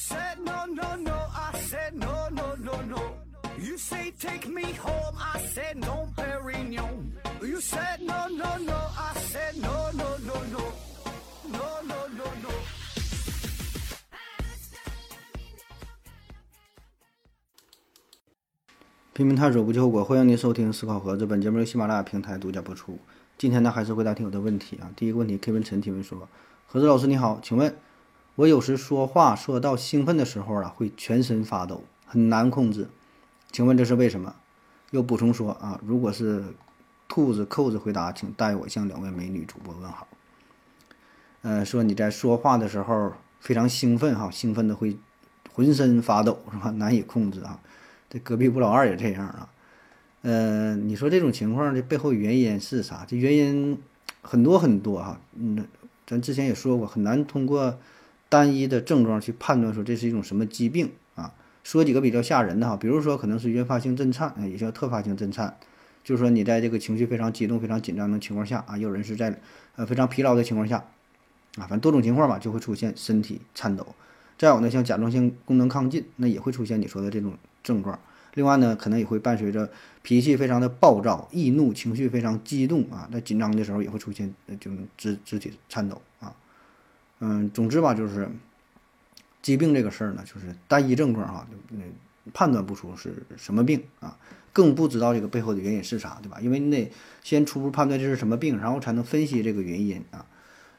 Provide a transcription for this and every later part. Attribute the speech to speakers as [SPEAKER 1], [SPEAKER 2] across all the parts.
[SPEAKER 1] said no no no, I said no no no no. You say take me home, I said no, Perignon. You said no no no, I said no no no no, no no no no.
[SPEAKER 2] 拼命探索不计后果，欢迎您收听思考盒子。本节目由喜马拉雅平台独家播出。今天呢，还是回答听友的问题啊。第一个问题，K 文陈提问说：盒子老师你好，请问我有时说话说到兴奋的时候啊，会全身发抖，很难控制，请问这是为什么？又补充说啊，如果是兔子扣子回答，请代我向两位美女主播问好。呃，说你在说话的时候非常兴奋哈，兴奋的会浑身发抖是吧？难以控制啊。这隔壁吴老二也这样啊。呃，你说这种情况的背后原因是啥？这原因很多很多哈。嗯，咱之前也说过，很难通过单一的症状去判断说这是一种什么疾病啊。说几个比较吓人的哈，比如说可能是原发性震颤，也叫特发性震颤，就是说你在这个情绪非常激动、非常紧张的情况下啊，有人是在呃非常疲劳的情况下啊，反正多种情况吧，就会出现身体颤抖。再有呢，像甲状腺功能亢进，那也会出现你说的这种。症状，另外呢，可能也会伴随着脾气非常的暴躁、易怒、情绪非常激动啊，在紧张的时候也会出现就肢肢体颤抖啊，嗯，总之吧，就是疾病这个事儿呢，就是单一症状啊，嗯，判断不出是什么病啊，更不知道这个背后的原因是啥，对吧？因为你得先初步判断这是什么病，然后才能分析这个原因啊。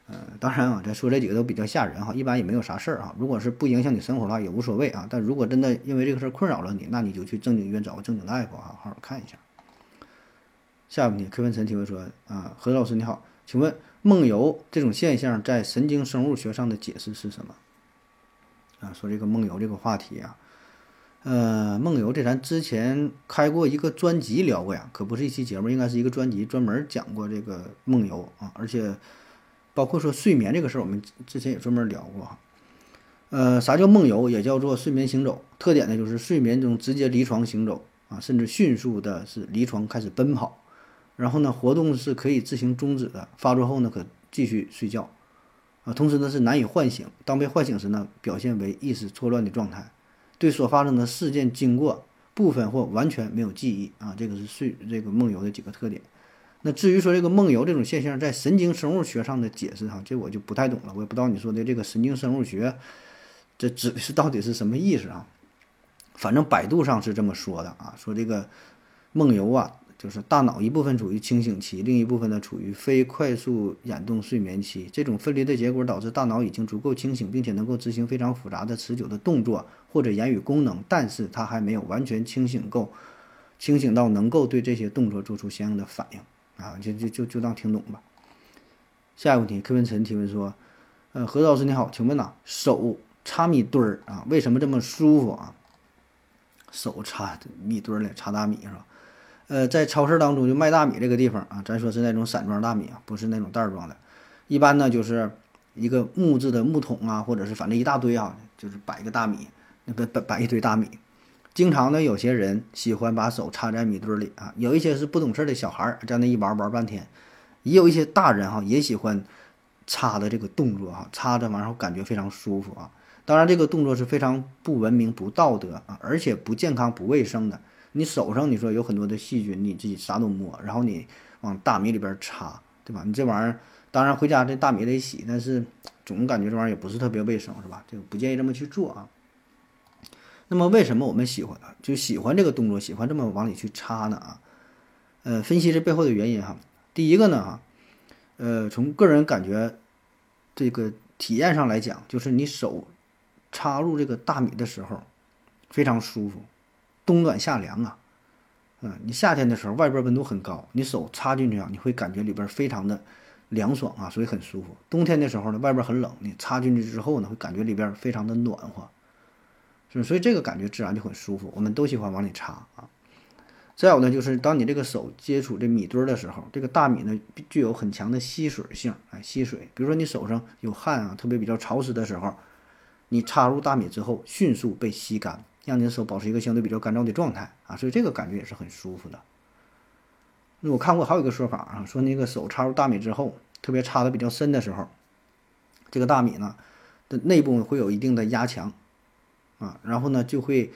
[SPEAKER 2] 呃，当然啊，咱说这几个都比较吓人哈，一般也没有啥事儿哈。如果是不影响你生活的话，也无所谓啊。但如果真的因为这个事儿困扰了你，那你就去正经医院找个正经大夫啊，好好看一下。下一个问题，柯文晨提问说啊，何老师你好，请问梦游这种现象在神经生物学上的解释是什么？啊，说这个梦游这个话题啊，呃，梦游这咱之前开过一个专辑聊过呀，可不是一期节目，应该是一个专辑专门讲过这个梦游啊，而且。包括说睡眠这个事儿，我们之前也专门聊过哈。呃，啥叫梦游？也叫做睡眠行走。特点呢，就是睡眠中直接离床行走啊，甚至迅速的是离床开始奔跑。然后呢，活动是可以自行终止的。发作后呢，可继续睡觉啊。同时呢，是难以唤醒。当被唤醒时呢，表现为意识错乱的状态，对所发生的事件经过部分或完全没有记忆啊。这个是睡这个梦游的几个特点。那至于说这个梦游这种现象在神经生物学上的解释哈，这我就不太懂了，我也不知道你说的这个神经生物学，这指的是到底是什么意思啊？反正百度上是这么说的啊，说这个梦游啊，就是大脑一部分处于清醒期，另一部分呢处于非快速眼动睡眠期，这种分离的结果导致大脑已经足够清醒，并且能够执行非常复杂的持久的动作或者言语功能，但是它还没有完全清醒够，清醒到能够对这些动作做出相应的反应。啊，就就就就当听懂吧。下一个问题，柯文晨提问说：“呃，何老师你好，请问呐，手插米堆儿啊，为什么这么舒服啊？手插米堆儿里插大米是吧？呃，在超市当中就卖大米这个地方啊，咱说是那种散装大米啊，不是那种袋装的。一般呢就是一个木质的木桶啊，或者是反正一大堆啊，就是摆一个大米，那个摆摆一堆大米。”经常呢，有些人喜欢把手插在米堆里啊，有一些是不懂事的小孩儿，在那一玩玩半天；也有一些大人哈，也喜欢插的这个动作哈，插着完后感觉非常舒服啊。当然，这个动作是非常不文明、不道德啊，而且不健康、不卫生的。你手上你说有很多的细菌，你自己啥都摸，然后你往大米里边插，对吧？你这玩意儿，当然回家这大米得洗，但是总感觉这玩意儿也不是特别卫生，是吧？这个不建议这么去做啊。那么为什么我们喜欢就喜欢这个动作，喜欢这么往里去插呢？啊，呃，分析这背后的原因哈。第一个呢，哈，呃，从个人感觉这个体验上来讲，就是你手插入这个大米的时候非常舒服，冬暖夏凉啊。嗯，你夏天的时候外边温度很高，你手插进去啊，你会感觉里边非常的凉爽啊，所以很舒服。冬天的时候呢，外边很冷，你插进去之后呢，会感觉里边非常的暖和。是，所以这个感觉自然就很舒服。我们都喜欢往里插啊。再有呢，就是当你这个手接触这米堆的时候，这个大米呢具有很强的吸水性，哎，吸水。比如说你手上有汗啊，特别比较潮湿的时候，你插入大米之后，迅速被吸干，让你的手保持一个相对比较干燥的状态啊。所以这个感觉也是很舒服的。那我看过还有一个说法啊，说那个手插入大米之后，特别插的比较深的时候，这个大米呢的内部会有一定的压强。啊，然后呢就会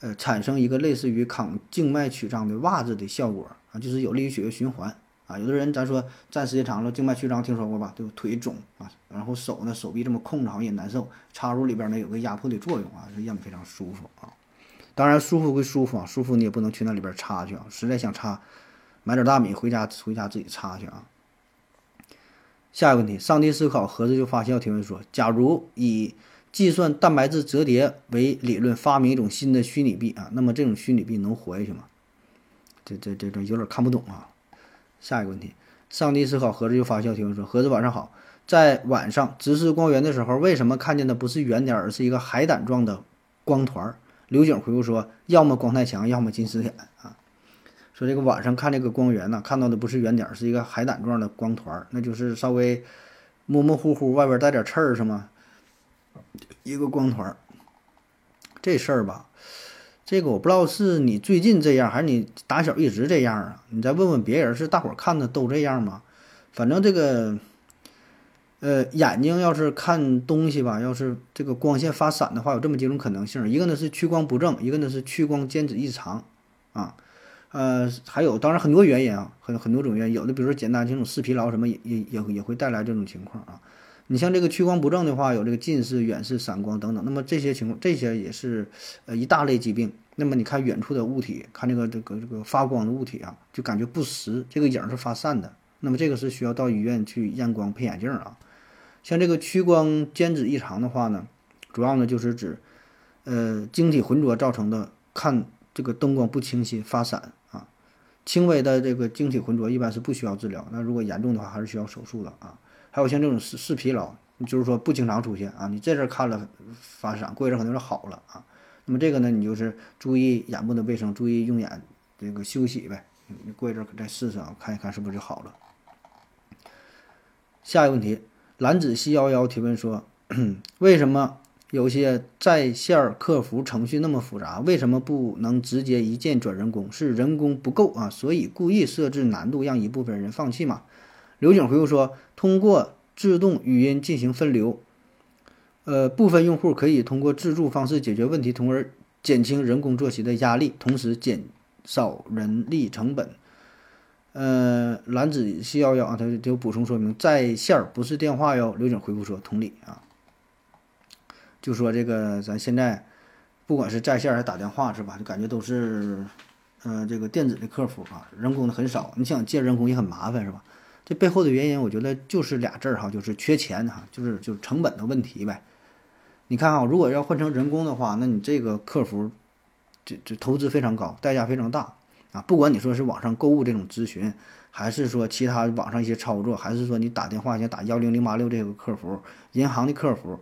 [SPEAKER 2] 呃产生一个类似于抗静脉曲张的袜子的效果啊，就是有利于血液循环啊。有的人咱说站时间长了静脉曲张听说过吧？对，腿肿啊，然后手呢手臂这么空着好像也难受，插入里边呢有个压迫的作用啊，是让非常舒服啊。当然舒服归舒服啊，舒服你也不能去那里边插去啊。实在想插，买点大米回家回家自己插去啊。下一个问题，上帝思考盒子就发笑提问说：假如以计算蛋白质折叠为理论，发明一种新的虚拟币啊，那么这种虚拟币能活下去吗？这这这这有点看不懂啊。下一个问题，上帝思考盒子就发笑提问说：盒子晚上好，在晚上直视光源的时候，为什么看见的不是圆点，而是一个海胆状的光团？刘景回复说：“要么光太强，要么近视眼啊。”说这个晚上看这个光源呢，看到的不是圆点，是一个海胆状的光团，那就是稍微模模糊糊，外边带点刺儿，是吗？一个光团。这事儿吧，这个我不知道是你最近这样，还是你打小一直这样啊？你再问问别人，是大伙儿看的都这样吗？反正这个。呃，眼睛要是看东西吧，要是这个光线发散的话，有这么几种可能性。一个呢是屈光不正，一个呢是屈光间质异常，啊，呃，还有当然很多原因啊，很很多种原因。有的比如说简单这种视疲劳什么也也也也会带来这种情况啊。你像这个屈光不正的话，有这个近视、远视、散光等等。那么这些情况，这些也是呃一大类疾病。那么你看远处的物体，看这个这个这个发光的物体啊，就感觉不实，这个影是发散的。那么这个是需要到医院去验光配眼镜啊。像这个屈光间质异常的话呢，主要呢就是指，呃，晶体浑浊造成的看这个灯光不清晰、发散啊。轻微的这个晶体浑浊一般是不需要治疗，那如果严重的话还是需要手术的啊。还有像这种视视疲劳，就是说不经常出现啊，你这阵看了发散，过一阵可能就好了啊。那么这个呢，你就是注意眼部的卫生，注意用眼这个休息呗。你过一阵再试试啊，看一看是不是就好了。下一个问题。蓝子西幺幺提问说：“ 为什么有些在线客服程序那么复杂？为什么不能直接一键转人工？是人工不够啊？所以故意设置难度，让一部分人放弃吗？”刘景回复说：“通过自动语音进行分流，呃，部分用户可以通过自助方式解决问题，从而减轻人工作息的压力，同时减少人力成本。”呃，蓝子七幺幺啊，他就补充说明，在线儿不是电话哟。刘景回复说，同理啊，就说这个咱现在不管是在线还是打电话是吧，就感觉都是，呃，这个电子的客服啊，人工的很少。你想借人工也很麻烦是吧？这背后的原因，我觉得就是俩字儿哈，就是缺钱哈，就是就是成本的问题呗。你看啊，如果要换成人工的话，那你这个客服，这这投资非常高，代价非常大。啊，不管你说是网上购物这种咨询，还是说其他网上一些操作，还是说你打电话先打幺零零八六这个客服，银行的客服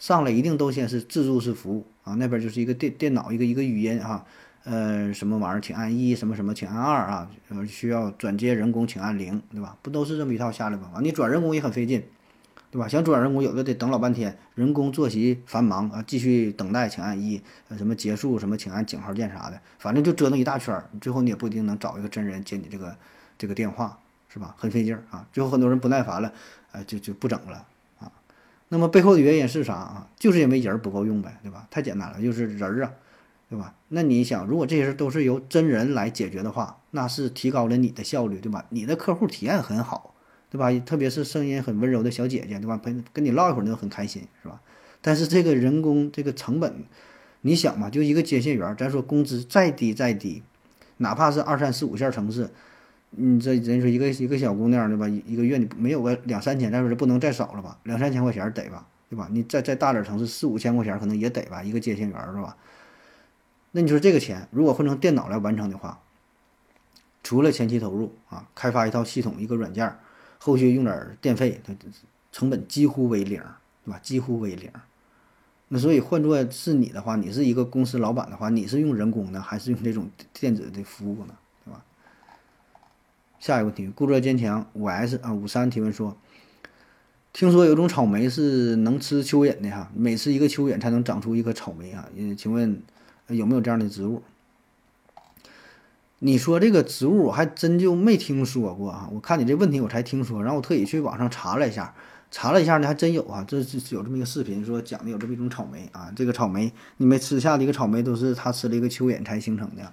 [SPEAKER 2] 上来一定都先是自助式服务啊，那边就是一个电电脑一个一个语音哈，呃，什么玩意儿请按一，什么什么请按二啊，呃，需要转接人工请按零，对吧？不都是这么一套下来吗？啊，你转人工也很费劲。对吧？想转人工，有的得等老半天，人工作息繁忙啊，继续等待，请按一，什么结束，什么请按井号键啥的，反正就折腾一大圈儿，最后你也不一定能找一个真人接你这个这个电话，是吧？很费劲啊，最后很多人不耐烦了，呃，就就不整了啊。那么背后的原因是啥啊？就是因为人不够用呗，对吧？太简单了，就是人儿啊，对吧？那你想，如果这些事都是由真人来解决的话，那是提高了你的效率，对吧？你的客户体验很好。对吧？特别是声音很温柔的小姐姐，对吧？陪跟你唠一会儿，都很开心，是吧？但是这个人工这个成本，你想嘛，就一个接线员，咱说工资再低再低，哪怕是二三四五线城市，你这人说一个一个小姑娘，对吧？一个月你没有个两三千，咱说这不能再少了吧？两三千块钱得吧？对吧？你再再大点城市，四五千块钱可能也得吧？一个接线员是吧？那你说这个钱如果换成电脑来完成的话，除了前期投入啊，开发一套系统一个软件。后续用点电费，它成本几乎为零，对吧？几乎为零。那所以换做是你的话，你是一个公司老板的话，你是用人工呢，还是用这种电子的服务呢？对吧？下一个问题，故作坚强五 S 啊五三提问说，听说有种草莓是能吃蚯蚓的哈，每吃一个蚯蚓才能长出一颗草莓啊？嗯，请问有没有这样的植物？你说这个植物，我还真就没听说过啊！我看你这问题，我才听说，然后我特意去网上查了一下，查了一下呢，还真有啊，这这有这么一个视频，说讲的有这么一种草莓啊，这个草莓你没吃下的一个草莓都是他吃了一个蚯蚓才形成的。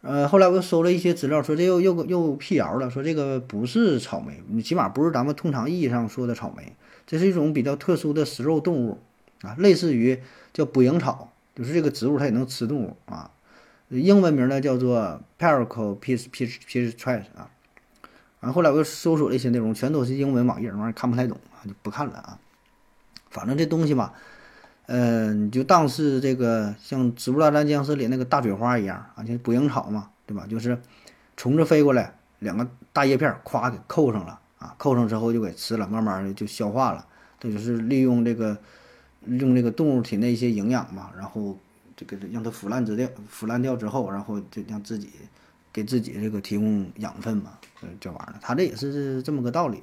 [SPEAKER 2] 呃，后来我又搜了一些资料，说这又又又辟谣了，说这个不是草莓，你起码不是咱们通常意义上说的草莓，这是一种比较特殊的食肉动物啊，类似于叫捕蝇草，就是这个植物它也能吃动物啊。英文名呢叫做 Paraco p i e c p i e c p i e c t r a s 啊。然后后来我又搜索了一些内容，全都是英文网页，玩意看不太懂啊，就不看了啊。反正这东西吧，呃，你就当是这个像《植物大战僵尸》里那个大嘴花一样啊，就捕蝇草嘛，对吧？就是虫子飞过来，两个大叶片咵给扣上了啊，扣上之后就给吃了，慢慢的就消化了。这就是利用这个用这个动物体内一些营养嘛，然后这个让它腐烂之掉，腐烂掉之后，然后就让自己给自己这个提供养分嘛。这玩意儿，他这也是这么个道理。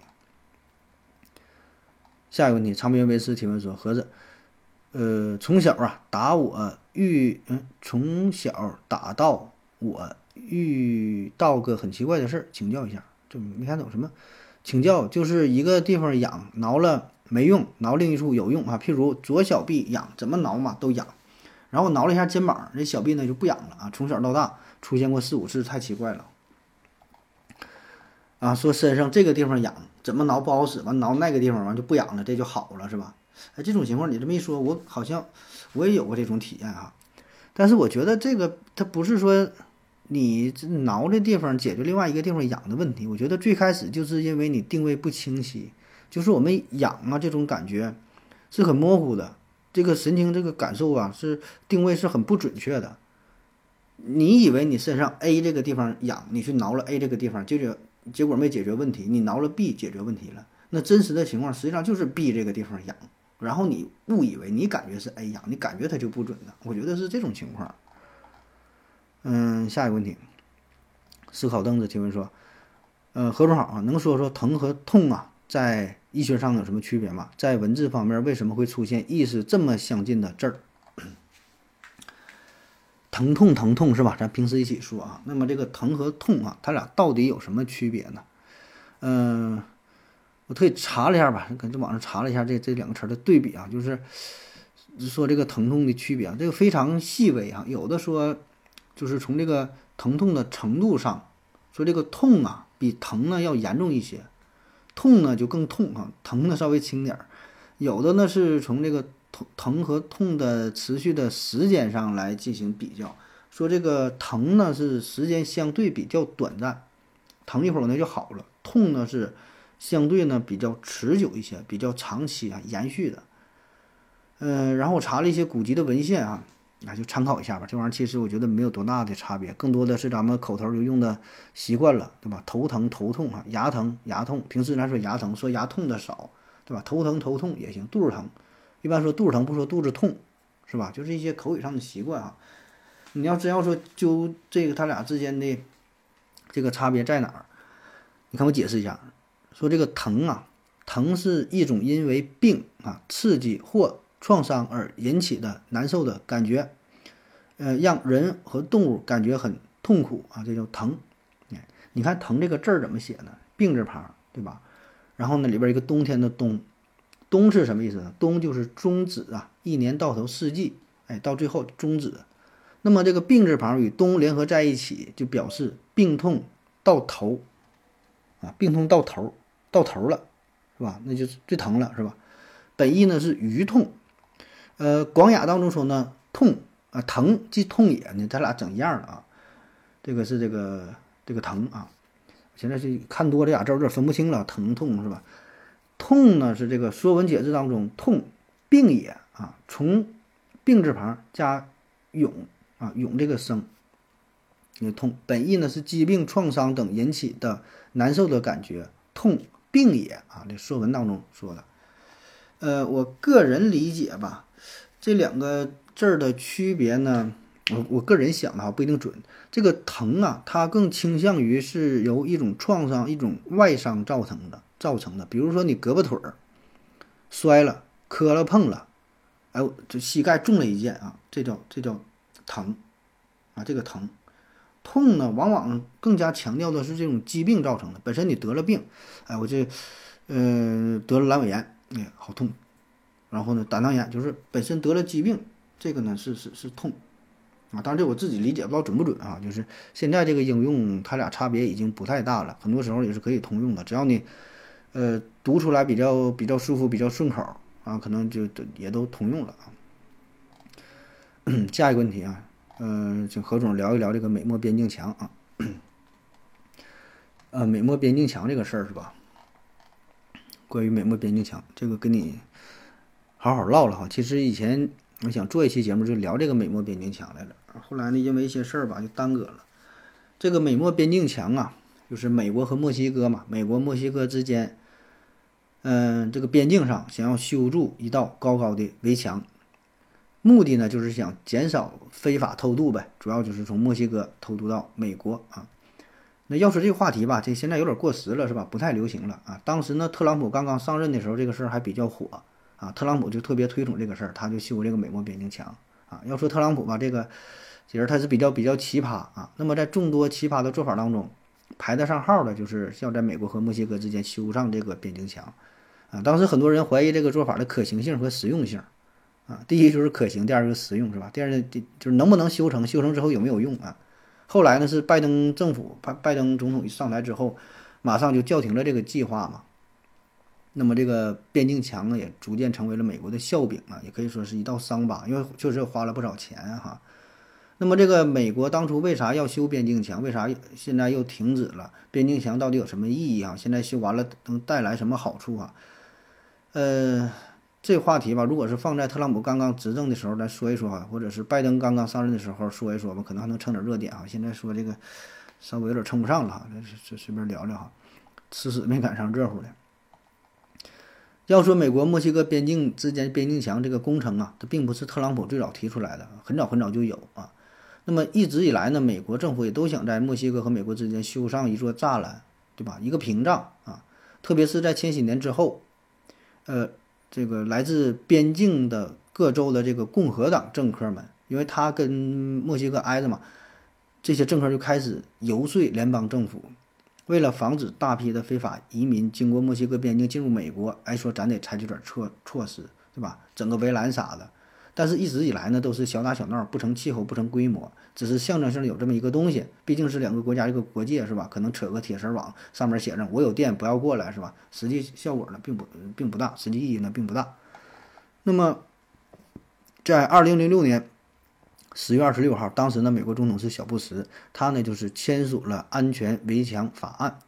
[SPEAKER 2] 下一个问题，长边维斯提问说：“盒子，呃，从小啊打我遇，嗯，从小打到我遇到个很奇怪的事儿，请教一下。就没看懂什么？请教就是一个地方痒，挠了没用，挠另一处有用啊。譬如左小臂痒，怎么挠嘛都痒。然后挠了一下肩膀，这小臂呢就不痒了啊。从小到大出现过四五次，太奇怪了。”啊，说身上这个地方痒，怎么挠不好使，完挠那个地方完就不痒了，这就好了，是吧？哎，这种情况你这么一说，我好像我也有过这种体验哈。但是我觉得这个它不是说你挠这地方解决另外一个地方痒的问题，我觉得最开始就是因为你定位不清晰，就是我们痒啊这种感觉是很模糊的，这个神经这个感受啊是定位是很不准确的。你以为你身上 A 这个地方痒，你去挠了 A 这个地方，解决。结果没解决问题，你挠了 B 解决问题了。那真实的情况实际上就是 B 这个地方痒，然后你误以为你感觉是 A 痒，你感觉它就不准的。我觉得是这种情况。嗯，下一个问题，思考凳子提问说，呃，何总好啊，能说说疼和痛啊，在医学上有什么区别吗？在文字方面为什么会出现意思这么相近的字儿？疼痛疼痛是吧？咱平时一起说啊。那么这个疼和痛啊，它俩到底有什么区别呢？嗯，我特意查了一下吧，跟这网上查了一下这这两个词的对比啊，就是说这个疼痛的区别啊，这个非常细微啊。有的说就是从这个疼痛的程度上，说这个痛啊比疼呢要严重一些，痛呢就更痛啊，疼呢稍微轻点儿。有的呢是从这个。疼疼和痛的持续的时间上来进行比较，说这个疼呢是时间相对比较短暂，疼一会儿呢就好了；痛呢是相对呢比较持久一些，比较长期啊延续的。嗯，然后我查了一些古籍的文献啊，那就参考一下吧。这玩意儿其实我觉得没有多大的差别，更多的是咱们口头就用的习惯了，对吧？头疼头痛啊，牙疼牙痛，平时咱说牙疼，说牙痛的少，对吧？头疼头痛也行，肚子疼。一般说肚子疼不说肚子痛，是吧？就是一些口语上的习惯啊。你要真要说就这个他俩之间的这个差别在哪儿？你看我解释一下，说这个疼啊，疼是一种因为病啊、刺激或创伤而引起的难受的感觉，呃，让人和动物感觉很痛苦啊，这叫疼。你看疼这个字儿怎么写呢？病字旁，对吧？然后呢，里边一个冬天的冬。冬是什么意思呢？冬就是终止啊，一年到头四季，哎，到最后终止。那么这个病字旁与冬联合在一起，就表示病痛到头啊，病痛到头，到头了，是吧？那就是最疼了，是吧？本意呢是余痛，呃，广雅当中说呢，痛啊，疼即痛也呢，咱俩整一样的啊。这个是这个这个疼啊，现在是看多这俩字有点分不清了，疼痛是吧？痛呢是这个《说文解字》当中“痛，病也”啊，从病字旁加勇啊，勇这个声，那痛本意呢是疾病、创伤等引起的难受的感觉，痛病也啊，这《说文》当中说的。呃，我个人理解吧，这两个字儿的区别呢，我我个人想的哈不一定准。这个疼啊，它更倾向于是由一种创伤、一种外伤造成的。造成的，比如说你胳膊腿儿摔了、磕了、碰了，哎，这膝盖中了一箭啊，这叫这叫疼啊，这个疼痛呢，往往更加强调的是这种疾病造成的。本身你得了病，哎，我这嗯，得了阑尾炎，哎，好痛。然后呢，胆囊炎就是本身得了疾病，这个呢是是是痛啊。当然这我自己理解不知道准不准啊。就是现在这个应用，它俩差别已经不太大了，很多时候也是可以通用的，只要你呃读出来比较比较舒服、比较顺口啊，可能就都也都通用了啊。下一个问题啊，嗯，请何总聊一聊这个美墨边境墙啊。呃，美墨边境墙这个事儿是吧？关于美墨边境墙，这个跟你。好好唠了哈，其实以前我想做一期节目就聊这个美墨边境墙来了，后来呢因为一些事儿吧就耽搁了。这个美墨边境墙啊，就是美国和墨西哥嘛，美国墨西哥之间，嗯，这个边境上想要修筑一道高高的围墙，目的呢就是想减少非法偷渡呗，主要就是从墨西哥偷渡到美国啊。那要说这个话题吧，这现在有点过时了是吧？不太流行了啊。当时呢，特朗普刚刚上任的时候，这个事儿还比较火。啊，特朗普就特别推崇这个事儿，他就修这个美墨边境墙啊。要说特朗普吧，这个其实他是比较比较奇葩啊。那么在众多奇葩的做法当中，排得上号的就是要在美国和墨西哥之间修上这个边境墙啊。当时很多人怀疑这个做法的可行性和实用性啊。第一就是可行，第二个实用是吧？第二呢，就是能不能修成，修成之后有没有用啊？后来呢是拜登政府，拜拜登总统一上台之后，马上就叫停了这个计划嘛。那么这个边境墙呢，也逐渐成为了美国的笑柄啊，也可以说是一道伤疤，因为确实花了不少钱哈。那么这个美国当初为啥要修边境墙？为啥现在又停止了？边境墙到底有什么意义啊？现在修完了能带来什么好处啊？呃，这话题吧，如果是放在特朗普刚刚执政的时候来说一说哈，或者是拜登刚刚上任的时候说一说吧，可能还能蹭点热点啊。现在说这个稍微有点蹭不上了哈，这随便聊聊哈，迟迟没赶上热乎的。要说美国墨西哥边境之间边境墙这个工程啊，它并不是特朗普最早提出来的，很早很早就有啊。那么一直以来呢，美国政府也都想在墨西哥和美国之间修上一座栅栏，对吧？一个屏障啊。特别是在千禧年之后，呃，这个来自边境的各州的这个共和党政客们，因为他跟墨西哥挨着嘛，这些政客就开始游说联邦政府。为了防止大批的非法移民经过墨西哥边境进入美国，哎，说咱得采取点措措施，对吧？整个围栏啥的。但是，一直以来呢，都是小打小闹，不成气候，不成规模，只是象征性有这么一个东西。毕竟是两个国家一个国界，是吧？可能扯个铁丝网，上面写着“我有电，不要过来”，是吧？实际效果呢，并不并不大，实际意义呢，并不大。那么，在二零零六年。十月二十六号，当时呢，美国总统是小布什，他呢就是签署了安全围墙法案，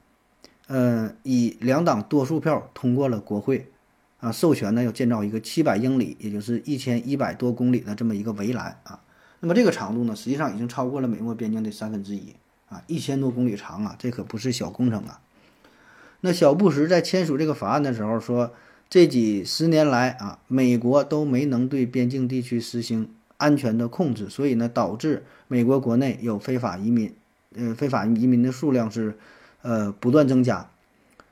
[SPEAKER 2] 呃，以两党多数票通过了国会，啊，授权呢要建造一个七百英里，也就是一千一百多公里的这么一个围栏啊。那么这个长度呢，实际上已经超过了美墨边境的三分之一啊，一千多公里长啊，这可不是小工程啊。那小布什在签署这个法案的时候说，这几十年来啊，美国都没能对边境地区实行。安全的控制，所以呢，导致美国国内有非法移民，呃，非法移民的数量是，呃，不断增加。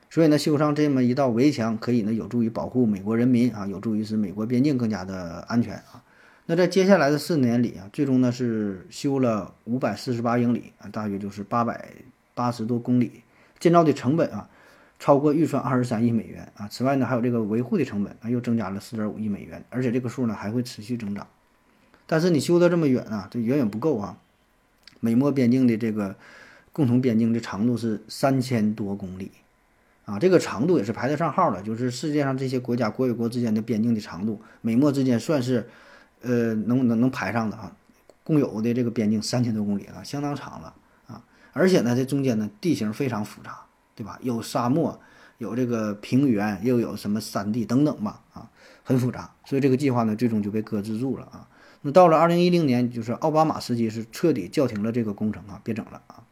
[SPEAKER 2] 所以呢，修上这么一道围墙，可以呢，有助于保护美国人民啊，有助于使美国边境更加的安全啊。那在接下来的四年里啊，最终呢是修了五百四十八英里啊，大约就是八百八十多公里，建造的成本啊，超过预算二十三亿美元啊。此外呢，还有这个维护的成本啊，又增加了四点五亿美元，而且这个数呢还会持续增长。但是你修的这么远啊，这远远不够啊！美墨边境的这个共同边境的长度是三千多公里，啊，这个长度也是排得上号的，就是世界上这些国家国与国之间的边境的长度，美墨之间算是，呃，能能能排上的啊。共有的这个边境三千多公里啊，相当长了啊！而且呢，这中间呢地形非常复杂，对吧？有沙漠，有这个平原，又有什么山地等等吧，啊，很复杂。所以这个计划呢，最终就被搁置住了啊。那到了二零一零年，就是奥巴马时期是彻底叫停了这个工程啊，别整了啊。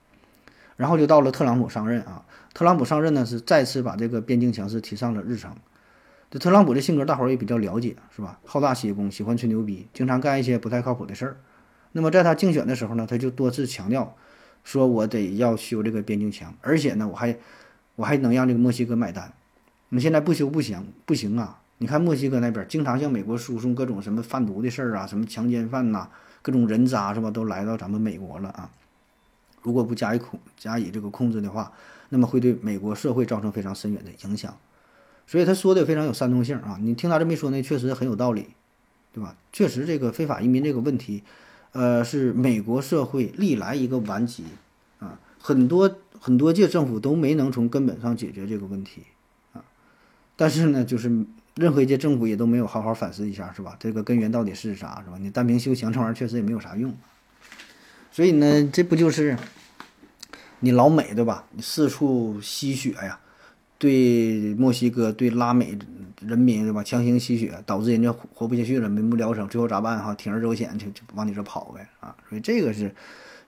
[SPEAKER 2] 然后就到了特朗普上任啊，特朗普上任呢是再次把这个边境墙是提上了日程。这特朗普的性格大伙儿也比较了解，是吧？好大喜功，喜欢吹牛逼，经常干一些不太靠谱的事儿。那么在他竞选的时候呢，他就多次强调，说我得要修这个边境墙，而且呢，我还我还能让这个墨西哥买单。那现在不修不行，不行啊。你看墨西哥那边经常向美国输送各种什么贩毒的事儿啊，什么强奸犯呐，各种人渣是吧？都来到咱们美国了啊！如果不加以控加以这个控制的话，那么会对美国社会造成非常深远的影响。所以他说的非常有煽动性啊。你听他这么一说呢，确实很有道理，对吧？确实这个非法移民这个问题，呃，是美国社会历来一个顽疾啊，很多很多届政府都没能从根本上解决这个问题啊。但是呢，就是任何一届政府也都没有好好反思一下，是吧？这个根源到底是啥，是吧？你单凭修墙这玩意儿确实也没有啥用。所以呢，这不就是你老美对吧？你四处吸血呀，对墨西哥、对拉美人民对吧？强行吸血，导致人家活不下去了，民不聊生，最后咋办哈？铤而走险，就就往你这跑呗啊！所以这个是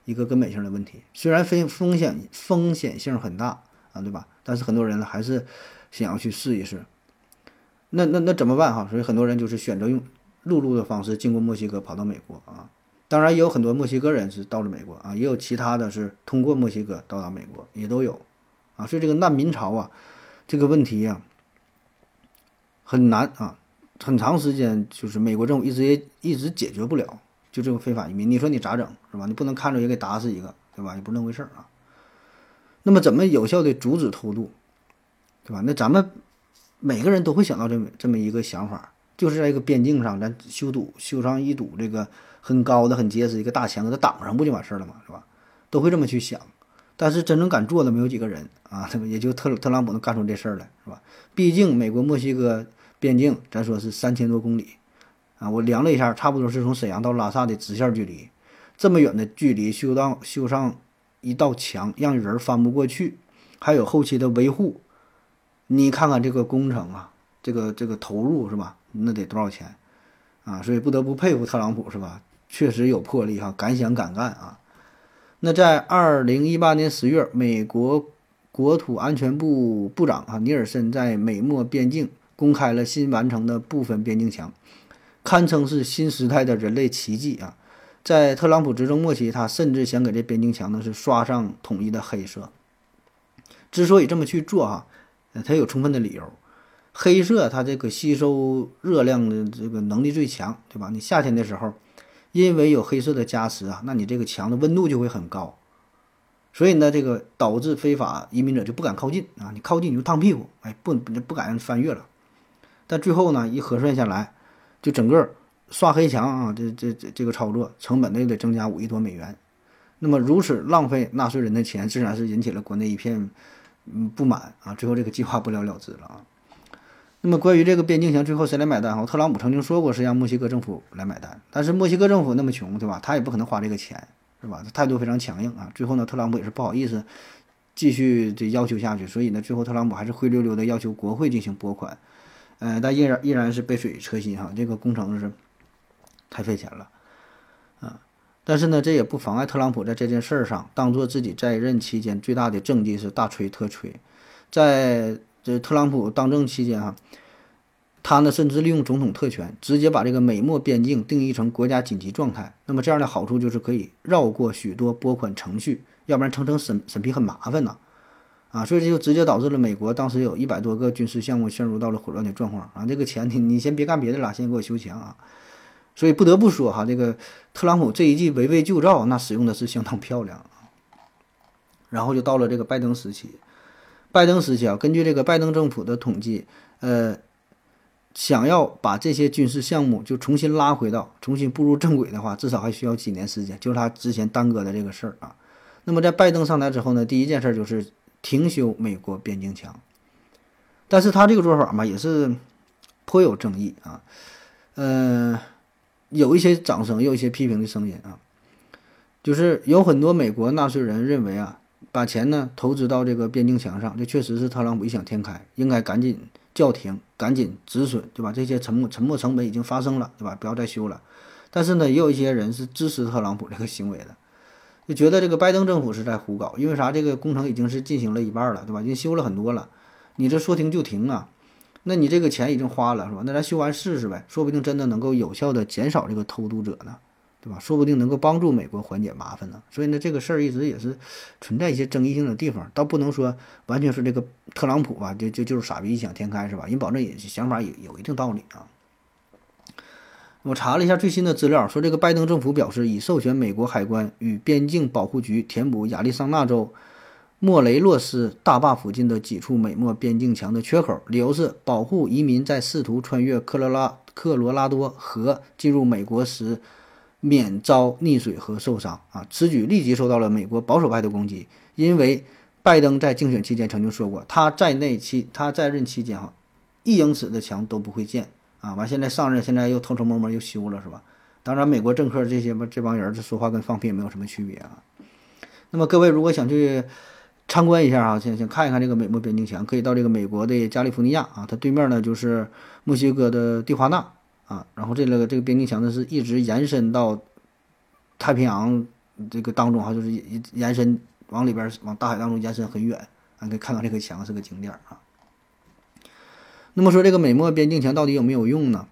[SPEAKER 2] 一个根本性的问题。虽然风风险风险性很大啊，对吧？但是很多人还是想要去试一试。那那那怎么办哈？所以很多人就是选择用陆路的方式经过墨西哥跑到美国啊。当然也有很多墨西哥人是到了美国啊，也有其他的是通过墨西哥到达美国，也都有，啊，所以这个难民潮啊，这个问题呀，很难啊，很长时间就是美国政府一直也一直解决不了，就这种非法移民，你说你咋整是吧？你不能看着也给打死一个，对吧？也不是那回事儿啊。那么怎么有效的阻止偷渡，对吧？那咱们每个人都会想到这么这么一个想法，就是在一个边境上咱修堵修上一堵这个。很高的、很结实一个大墙，给它挡上不就完事儿了吗？是吧？都会这么去想，但是真正敢做的没有几个人啊，这个也就特特朗普能干出这事儿来，是吧？毕竟美国墨西哥边境，咱说是三千多公里啊，我量了一下，差不多是从沈阳到拉萨的直线距离，这么远的距离修到修上一道墙，让人翻不过去，还有后期的维护，你看看这个工程啊，这个这个投入是吧？那得多少钱啊？所以不得不佩服特朗普，是吧？确实有魄力哈，敢想敢干啊！那在二零一八年十月，美国国土安全部部长啊尼尔森在美墨边境公开了新完成的部分边境墙，堪称是新时代的人类奇迹啊！在特朗普执政末期，他甚至想给这边境墙呢是刷上统一的黑色。之所以这么去做哈，他有充分的理由。黑色它这个吸收热量的这个能力最强，对吧？你夏天的时候。因为有黑色的加持啊，那你这个墙的温度就会很高，所以呢，这个导致非法移民者就不敢靠近啊，你靠近你就烫屁股，哎，不不敢翻越了。但最后呢，一核算下来，就整个刷黑墙啊，这这这这个操作成本呢得增加五亿多美元。那么如此浪费纳税人的钱，自然是引起了国内一片嗯不满啊。最后这个计划不了了之了啊。那么关于这个边境墙，最后谁来买单？哈，特朗普曾经说过是让墨西哥政府来买单，但是墨西哥政府那么穷，对吧？他也不可能花这个钱，是吧？他态度非常强硬啊。最后呢，特朗普也是不好意思继续这要求下去，所以呢，最后特朗普还是灰溜溜的要求国会进行拨款，呃，但依然依然是杯水车薪哈。这个工程是太费钱了啊。但是呢，这也不妨碍特朗普在这件事儿上当做自己在任期间最大的政绩是大吹特吹，在。这特朗普当政期间哈，他呢甚至利用总统特权，直接把这个美墨边境定义成国家紧急状态。那么这样的好处就是可以绕过许多拨款程序，要不然层层审审批很麻烦呐，啊，所以这就直接导致了美国当时有一百多个军事项目陷入到了混乱的状况啊。这个钱你你先别干别的了，先给我修墙啊。所以不得不说哈，这个特朗普这一季围魏救赵，那使用的是相当漂亮啊。然后就到了这个拜登时期。拜登时期啊，根据这个拜登政府的统计，呃，想要把这些军事项目就重新拉回到、重新步入正轨的话，至少还需要几年时间，就是他之前耽搁的这个事儿啊。那么在拜登上台之后呢，第一件事就是停修美国边境墙，但是他这个做法嘛，也是颇有争议啊。嗯，有一些掌声，也有一些批评的声音啊，就是有很多美国纳税人认为啊。把钱呢投资到这个边境墙上，这确实是特朗普异想天开，应该赶紧叫停，赶紧止损，对吧？这些沉没沉没成本已经发生了，对吧？不要再修了。但是呢，也有一些人是支持特朗普这个行为的，就觉得这个拜登政府是在胡搞，因为啥？这个工程已经是进行了一半了，对吧？已经修了很多了，你这说停就停啊？那你这个钱已经花了，是吧？那咱修完试试呗，说不定真的能够有效的减少这个偷渡者呢。对吧？说不定能够帮助美国缓解麻烦呢。所以呢，这个事儿一直也是存在一些争议性的地方，倒不能说完全是这个特朗普吧，就就就是傻逼异想天开是吧？人保证也想法也有一定道理啊。我查了一下最新的资料，说这个拜登政府表示已授权美国海关与边境保护局填补亚利桑那州莫雷洛斯大坝附近的几处美墨边境墙的缺口，理由是保护移民在试图穿越科罗拉科罗拉多河进入美国时免遭溺水和受伤啊。此举立即受到了美国保守派的攻击，因为拜登在竞选期间曾经说过，他在内期他在任期间哈，一英尺的墙都不会建啊。完现在上任，现在又偷偷摸摸又修了是吧？当然，美国政客这些吧这帮人这说话跟放屁也没有什么区别啊。那么各位如果想去。参观一下啊，想想看一看这个美墨边境墙，可以到这个美国的加利福尼亚啊，它对面呢就是墨西哥的蒂华纳啊，然后这个这个边境墙呢是一直延伸到太平洋这个当中哈，就是延伸往里边往大海当中延伸很远，啊，可以看到这个墙是个景点啊。那么说这个美墨边境墙到底有没有用呢？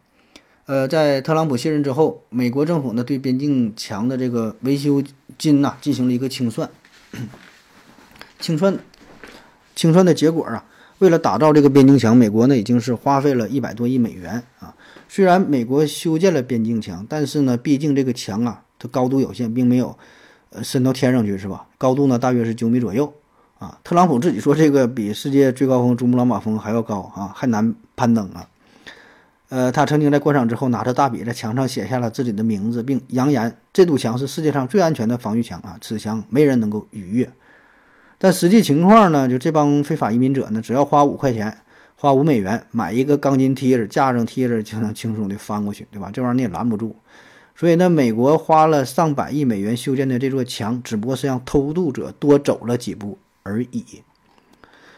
[SPEAKER 2] 呃，在特朗普卸任之后，美国政府呢对边境墙的这个维修金呐进行了一个清算。清算，清算的结果啊，为了打造这个边境墙，美国呢已经是花费了一百多亿美元啊。虽然美国修建了边境墙，但是呢，毕竟这个墙啊，它高度有限，并没有呃伸到天上去，是吧？高度呢大约是九米左右啊。特朗普自己说，这个比世界最高峰珠穆朗玛峰还要高啊，还难攀登啊。呃，他曾经在观赏之后，拿着大笔在墙上写下了自己的名字，并扬言这堵墙是世界上最安全的防御墙啊，此墙没人能够逾越。但实际情况呢？就这帮非法移民者呢，只要花五块钱，花五美元买一个钢筋梯子，架上梯子就能轻松的翻过去，对吧？这玩意儿你也拦不住。所以呢，美国花了上百亿美元修建的这座墙，只不过是让偷渡者多走了几步而已。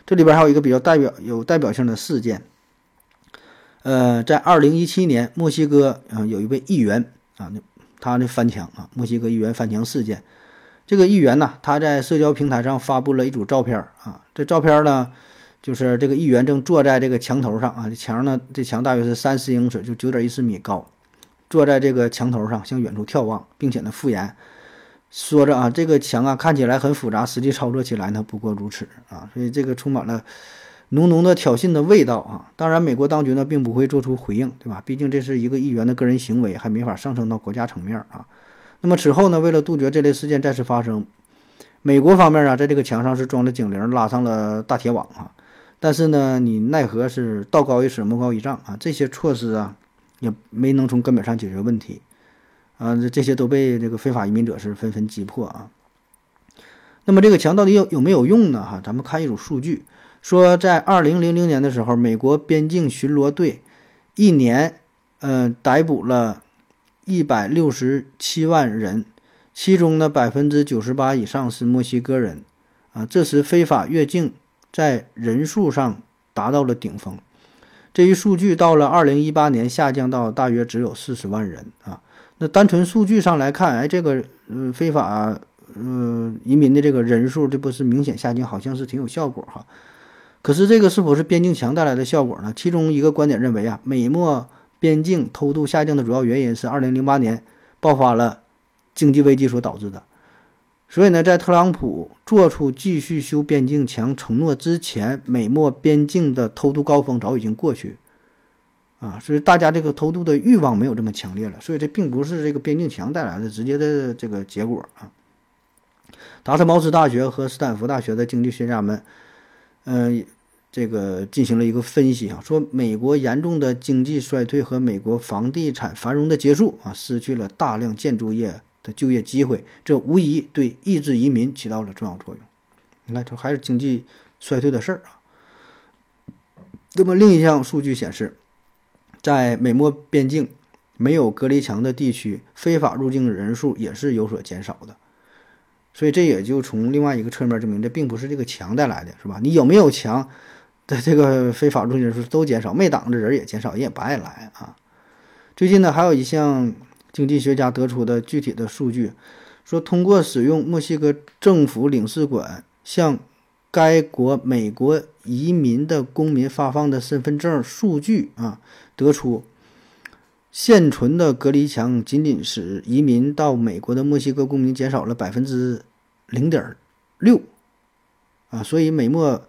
[SPEAKER 2] 这里边还有一个比较代表有代表性的事件。呃，在二零一七年，墨西哥啊有一位议员啊，他那翻墙啊，墨西哥议员翻墙事件。这个议员呢，他在社交平台上发布了一组照片啊。这照片呢，就是这个议员正坐在这个墙头上啊。这墙呢，这墙大约是三十英尺，就九点一四米高，坐在这个墙头上向远处眺望，并且呢，附言说着啊，这个墙啊看起来很复杂，实际操作起来呢不过如此啊。所以这个充满了浓浓的挑衅的味道啊。当然，美国当局呢并不会做出回应，对吧？毕竟这是一个议员的个人行为，还没法上升到国家层面啊。那么此后呢？为了杜绝这类事件再次发生，美国方面啊，在这个墙上是装了警铃，拉上了大铁网啊。但是呢，你奈何是道高一尺，魔高一丈啊？这些措施啊，也没能从根本上解决问题啊。这这些都被这个非法移民者是纷纷击破啊。那么这个墙到底有有没有用呢？哈，咱们看一组数据，说在二零零零年的时候，美国边境巡逻队一年，呃，逮捕了。一百六十七万人，其中呢百分之九十八以上是墨西哥人，啊，这时非法越境在人数上达到了顶峰。这一数据到了二零一八年下降到大约只有四十万人啊。那单纯数据上来看，哎，这个呃非法呃移民的这个人数，这不是明显下降，好像是挺有效果哈。可是这个是否是边境墙带来的效果呢？其中一个观点认为啊，美墨。边境偷渡下降的主要原因是2008年爆发了经济危机所导致的，所以呢，在特朗普做出继续修边境墙承诺之前，美墨边境的偷渡高峰早已经过去，啊，所以大家这个偷渡的欲望没有这么强烈了，所以这并不是这个边境墙带来的直接的这个结果啊。达特茅斯大学和斯坦福大学的经济学家们，嗯。这个进行了一个分析啊，说美国严重的经济衰退和美国房地产繁荣的结束啊，失去了大量建筑业的就业机会，这无疑对抑制移民起到了重要作用。你看，这还是经济衰退的事儿啊。那么另一项数据显示，在美墨边境没有隔离墙的地区，非法入境人数也是有所减少的。所以这也就从另外一个侧面证明，这并不是这个墙带来的，是吧？你有没有墙？的这个非法入境人数都减少，没挡着人也减少，人也不爱来啊。最近呢，还有一项经济学家得出的具体的数据，说通过使用墨西哥政府领事馆向该国美国移民的公民发放的身份证数据啊，得出现存的隔离墙仅仅使移民到美国的墨西哥公民减少了百分之零点六啊，所以美墨。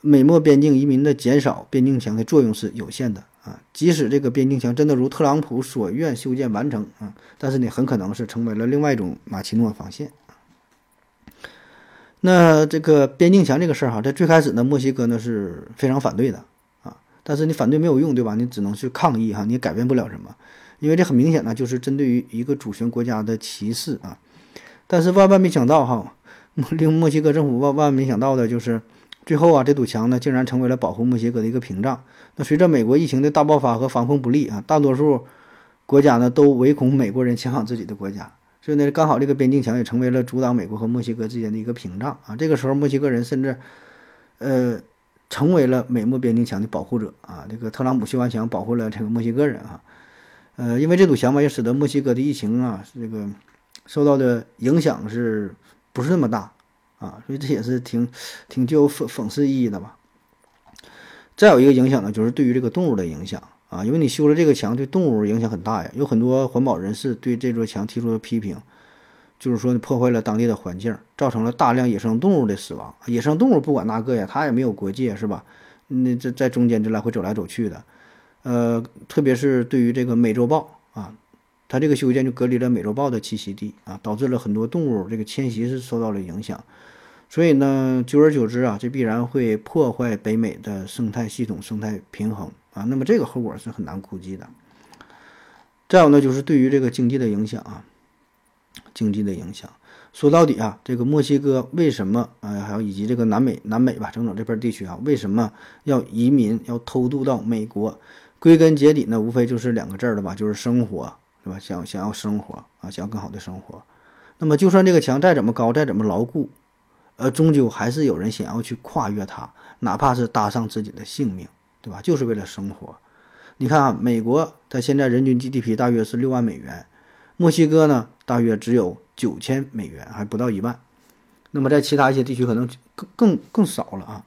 [SPEAKER 2] 美墨边境移民的减少，边境墙的作用是有限的啊。即使这个边境墙真的如特朗普所愿修建完成啊，但是呢，很可能是成为了另外一种马奇诺防线。那这个边境墙这个事儿哈，在最开始呢，墨西哥呢是非常反对的啊，但是你反对没有用，对吧？你只能去抗议哈，你也改变不了什么，因为这很明显呢，就是针对于一个主权国家的歧视啊。但是万万没想到哈，令墨西哥政府万万没想到的就是，最后啊，这堵墙呢竟然成为了保护墨西哥的一个屏障。那随着美国疫情的大爆发和防控不力啊，大多数国家呢都唯恐美国人前往自己的国家。所以呢，刚好这个边境墙也成为了阻挡美国和墨西哥之间的一个屏障啊。这个时候，墨西哥人甚至，呃，成为了美墨边境墙的保护者啊。这个特朗普修完墙，保护了这个墨西哥人啊。呃，因为这堵墙嘛，也使得墨西哥的疫情啊，这个受到的影响是不是那么大啊？所以这也是挺挺具有讽讽刺意义的吧。再有一个影响呢，就是对于这个动物的影响。啊，因为你修了这个墙，对动物影响很大呀。有很多环保人士对这座墙提出了批评，就是说你破坏了当地的环境，造成了大量野生动物的死亡。野生动物不管那个呀，它也没有国界，是吧？那这在中间就来回走来走去的。呃，特别是对于这个美洲豹啊，它这个修建就隔离了美洲豹的栖息地啊，导致了很多动物这个迁徙是受到了影响。所以呢，久而久之啊，这必然会破坏北美的生态系统、生态平衡。啊，那么这个后果是很难估计的。再有呢，就是对于这个经济的影响啊，经济的影响。说到底啊，这个墨西哥为什么啊，还有以及这个南美、南美吧，整整这片地区啊，为什么要移民、要偷渡到美国？归根结底呢，无非就是两个字儿的吧，就是生活，是吧？想想要生活啊，想要更好的生活。那么，就算这个墙再怎么高、再怎么牢固，而，终究还是有人想要去跨越它，哪怕是搭上自己的性命。对吧？就是为了生活。你看啊，美国它现在人均 GDP 大约是六万美元，墨西哥呢大约只有九千美元，还不到一万。那么在其他一些地区可能更更更少了啊。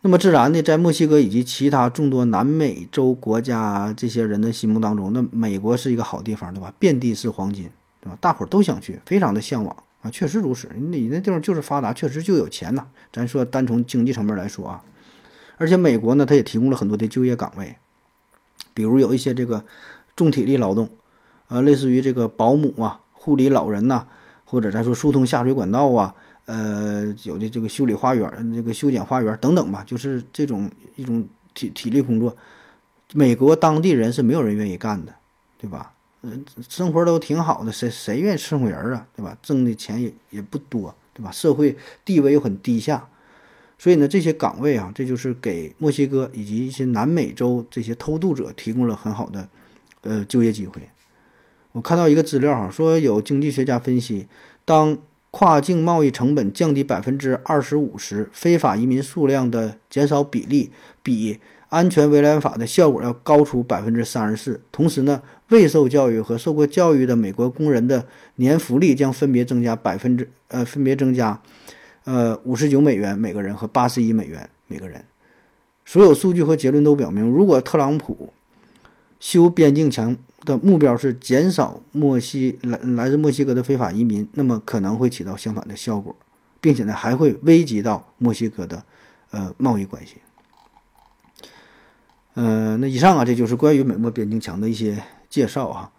[SPEAKER 2] 那么自然的，在墨西哥以及其他众多南美洲国家这些人的心目当中，那美国是一个好地方，对吧？遍地是黄金，对吧？大伙儿都想去，非常的向往啊。确实如此，你那地方就是发达，确实就有钱呐。咱说单从经济层面来说啊。而且美国呢，它也提供了很多的就业岗位，比如有一些这个重体力劳动，呃，类似于这个保姆啊、护理老人呐，或者咱说疏通下水管道啊，呃，有的这个修理花园、这个修剪花园等等吧，就是这种一种体体力工作，美国当地人是没有人愿意干的，对吧？嗯，生活都挺好的，谁谁愿意伺候人啊，对吧？挣的钱也也不多，对吧？社会地位又很低下。所以呢，这些岗位啊，这就是给墨西哥以及一些南美洲这些偷渡者提供了很好的，呃，就业机会。我看到一个资料哈，说有经济学家分析，当跨境贸易成本降低百分之二十五时，非法移民数量的减少比例比安全围栏法的效果要高出百分之三十四。同时呢，未受教育和受过教育的美国工人的年福利将分别增加百分之呃，分别增加。呃，五十九美元每个人和八十一美元每个人，所有数据和结论都表明，如果特朗普修边境墙的目标是减少墨西来来自墨西哥的非法移民，那么可能会起到相反的效果，并且呢还会危及到墨西哥的呃贸易关系。嗯，那以上啊，这就是关于美墨边境墙的一些介绍啊，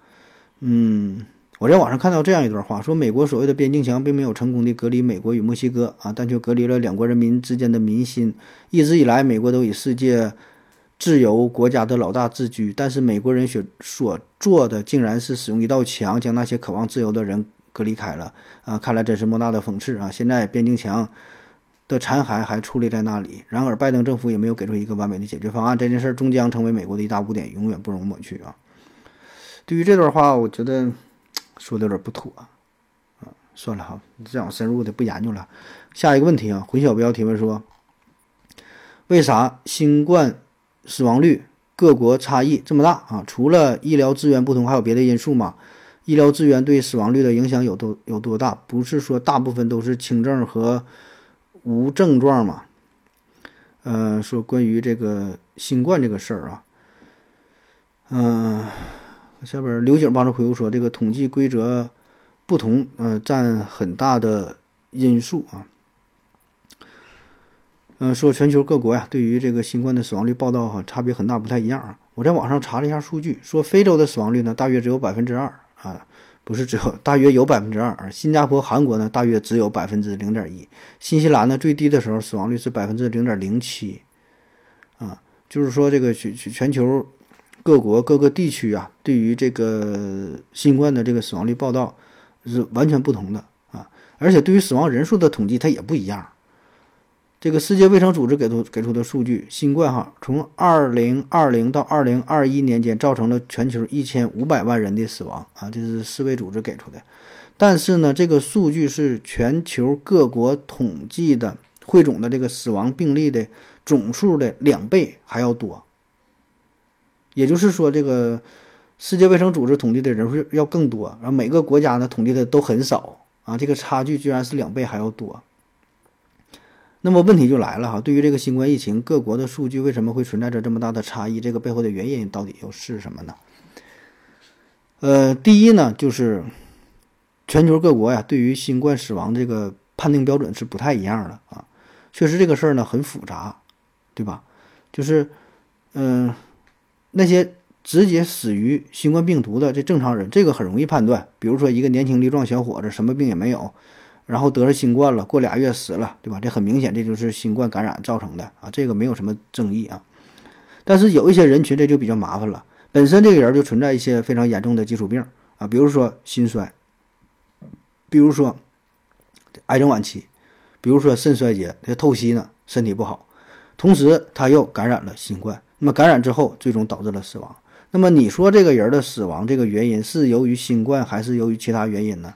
[SPEAKER 2] 嗯。我在网上看到这样一段话，说美国所谓的边境墙并没有成功的隔离美国与墨西哥啊，但却隔离了两国人民之间的民心。一直以来，美国都以世界自由国家的老大自居，但是美国人所所做的竟然是使用一道墙将那些渴望自由的人隔离开了啊！看来真是莫大的讽刺啊！现在边境墙的残骸还矗立在那里，然而拜登政府也没有给出一个完美的解决方案，这件事终将成为美国的一大污点，永远不容抹去啊！对于这段话，我觉得。说的有点不妥，啊，算了哈，这样深入的不研究了。下一个问题啊，混淆标提问说，为啥新冠死亡率各国差异这么大啊？除了医疗资源不同，还有别的因素吗？医疗资源对死亡率的影响有多有多大？不是说大部分都是轻症和无症状嘛？呃，说关于这个新冠这个事儿啊，嗯。下边刘景帮着回复说：“这个统计规则不同，呃，占很大的因素啊。嗯，说全球各国呀，对于这个新冠的死亡率报道哈，差别很大，不太一样啊。我在网上查了一下数据，说非洲的死亡率呢，大约只有百分之二啊，不是只有大约有百分之二，新加坡、韩国呢大约只有百分之零点一，新西兰呢最低的时候死亡率是百分之零点零七，啊，就是说这个全全球各国各个地区啊，对于这个新冠的这个死亡率报道是完全不同的。啊，而且对于死亡人数的统计它也不一样。这个世界卫生组织给出给出的数据，新冠哈从二零二零到二零二一年间造成了全球一千五百万人的死亡啊，这是世卫组织给出的。但是呢，这个数据是全球各国统计的汇总的这个死亡病例的总数的两倍还要多。也就是说，这个世界卫生组织统计的人数要更多，然后每个国家呢统计的都很少啊，这个差距居然是两倍还要多。那么问题就来了哈，对于这个新冠疫情，各国的数据为什么会存在着这么大的差异？这个背后的原因到底又是什么呢？呃，第一呢，就是全球各国呀，对于新冠死亡这个判定标准是不太一样的啊。确实这个事儿呢很复杂，对吧？就是嗯，那些直接死于新冠病毒的这正常人，这个很容易判断。比如说一个年轻力壮小伙子，什么病也没有。然后得了新冠了，过俩月死了，对吧？这很明显，这就是新冠感染造成的啊，这个没有什么争议啊。但是有一些人群这就比较麻烦了，本身这个人就存在一些非常严重的基础病啊，比如说心衰，比如说癌症晚期，比如说肾衰竭，他透析呢，身体不好，同时他又感染了新冠，那么感染之后最终导致了死亡。那么你说这个人的死亡这个原因是由于新冠还是由于其他原因呢？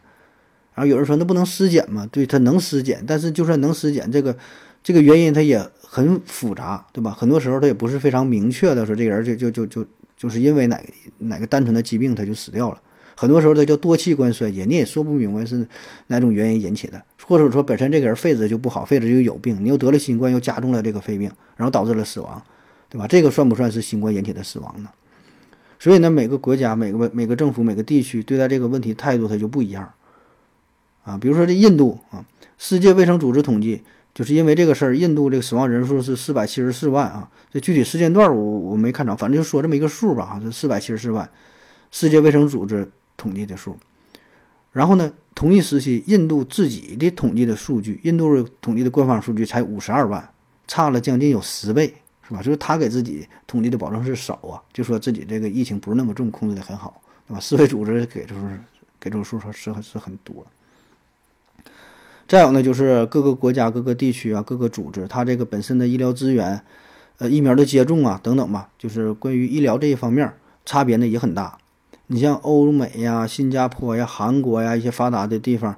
[SPEAKER 2] 然后有人说那不能尸检吗？对他能尸检，但是就算能尸检，这个这个原因他也很复杂，对吧？很多时候他也不是非常明确的说这个人就就就就就是因为哪哪个单纯的疾病他就死掉了。很多时候他叫多器官衰竭，你也说不明白是哪种原因引起的，或者说本身这个人肺子就不好，肺子就有病，你又得了新冠又加重了这个肺病，然后导致了死亡，对吧？这个算不算是新冠引起的死亡呢？所以呢，每个国家、每个每个政府、每个地区对待这个问题态度它就不一样。啊，比如说这印度啊，世界卫生组织统计，就是因为这个事儿，印度这个死亡人数是四百七十四万啊。这具体时间段我我没看着，反正就说这么一个数吧啊，是四百七十四万，世界卫生组织统计的数。然后呢，同一时期，印度自己的统计的数据，印度统计的官方数据才五十二万，差了将近有十倍，是吧？就是他给自己统计的保证是少啊，就说自己这个疫情不是那么重，控制的很好，对吧？世卫组织给出给出数说是是很多。再有呢，就是各个国家、各个地区啊、各个组织，它这个本身的医疗资源、呃疫苗的接种啊等等吧，就是关于医疗这一方面差别呢也很大。你像欧美呀、新加坡呀、韩国呀一些发达的地方，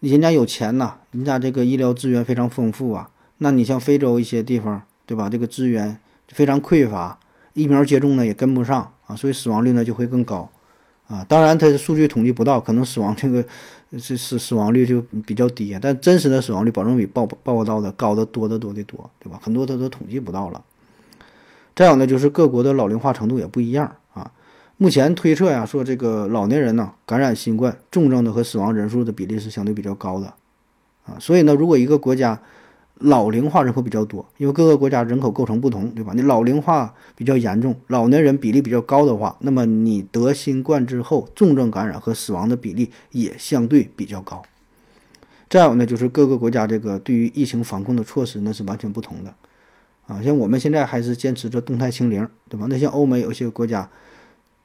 [SPEAKER 2] 人家有钱呐，人家这个医疗资源非常丰富啊。那你像非洲一些地方，对吧？这个资源非常匮乏，疫苗接种呢也跟不上啊，所以死亡率呢就会更高啊。当然，它的数据统计不到，可能死亡这个。这死死亡率就比较低啊，但真实的死亡率保证比报报告到的高的多得多的多，对吧？很多它都统计不到了。再有呢，就是各国的老龄化程度也不一样啊。目前推测呀，说这个老年人呢感染新冠重症的和死亡人数的比例是相对比较高的啊。所以呢，如果一个国家，老龄化人口比较多，因为各个国家人口构成不同，对吧？你老龄化比较严重，老年人比例比较高的话，那么你得新冠之后重症感染和死亡的比例也相对比较高。再有呢，就是各个国家这个对于疫情防控的措施那是完全不同的啊。像我们现在还是坚持着动态清零，对吧？那像欧美有些国家，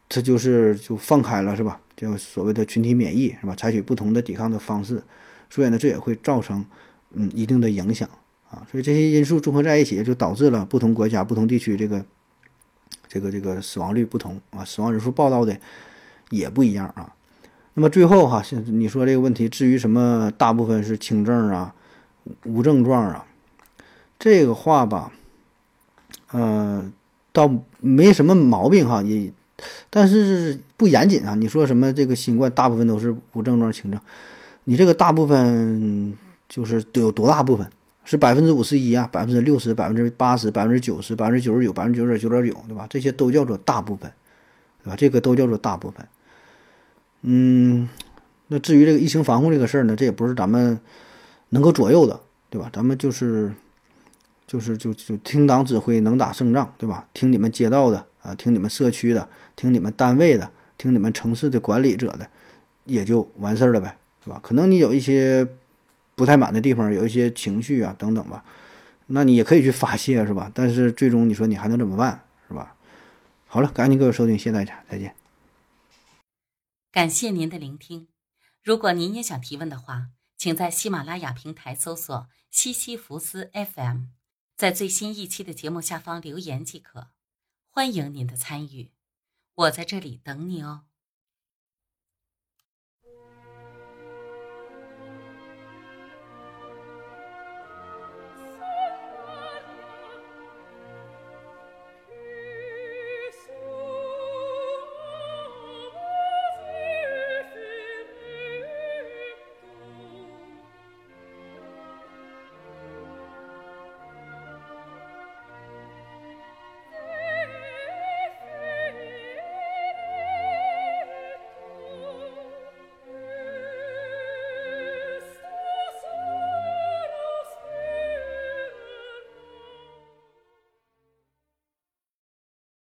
[SPEAKER 2] 它就是就放开了，是吧？就所谓的群体免疫，是吧？采取不同的抵抗的方式，所以呢，这也会造成嗯一定的影响。啊，所以这些因素综合在一起，就导致了不同国家、不同地区这个、这个、这个死亡率不同啊，死亡人数报道的也不一样啊。那么最后哈，你说这个问题，至于什么大部分是轻症啊、无症状啊，这个话吧，嗯，倒没什么毛病哈，也但是不严谨啊。你说什么这个新冠大部分都是无症状轻症，你这个大部分就是有多大部分？是百分之五十一啊，百分之六十、百分之八十、百分之九十、百分之九十九、百分之九十九点九，对吧？这些都叫做大部分，对吧？这个都叫做大部分。嗯，那至于这个疫情防控这个事儿呢，这也不是咱们能够左右的，对吧？咱们就是就是就就听党指挥，能打胜仗，对吧？听你们街道的啊，听你们社区的，听你们单位的，听你们城市的管理者的，也就完事儿了呗，是吧？可能你有一些不太满的地方，有一些情绪啊等等吧，那你也可以去发泄，是吧？但是最终你说你还能怎么办，是吧？好了，感谢各位收听，谢谢大家，再见。
[SPEAKER 3] 感谢您的聆听。如果您也想提问的话，请在喜马拉雅平台搜索“西西弗斯 FM”，在最新一期的节目下方留言即可。欢迎您的参与，我在这里等你哦。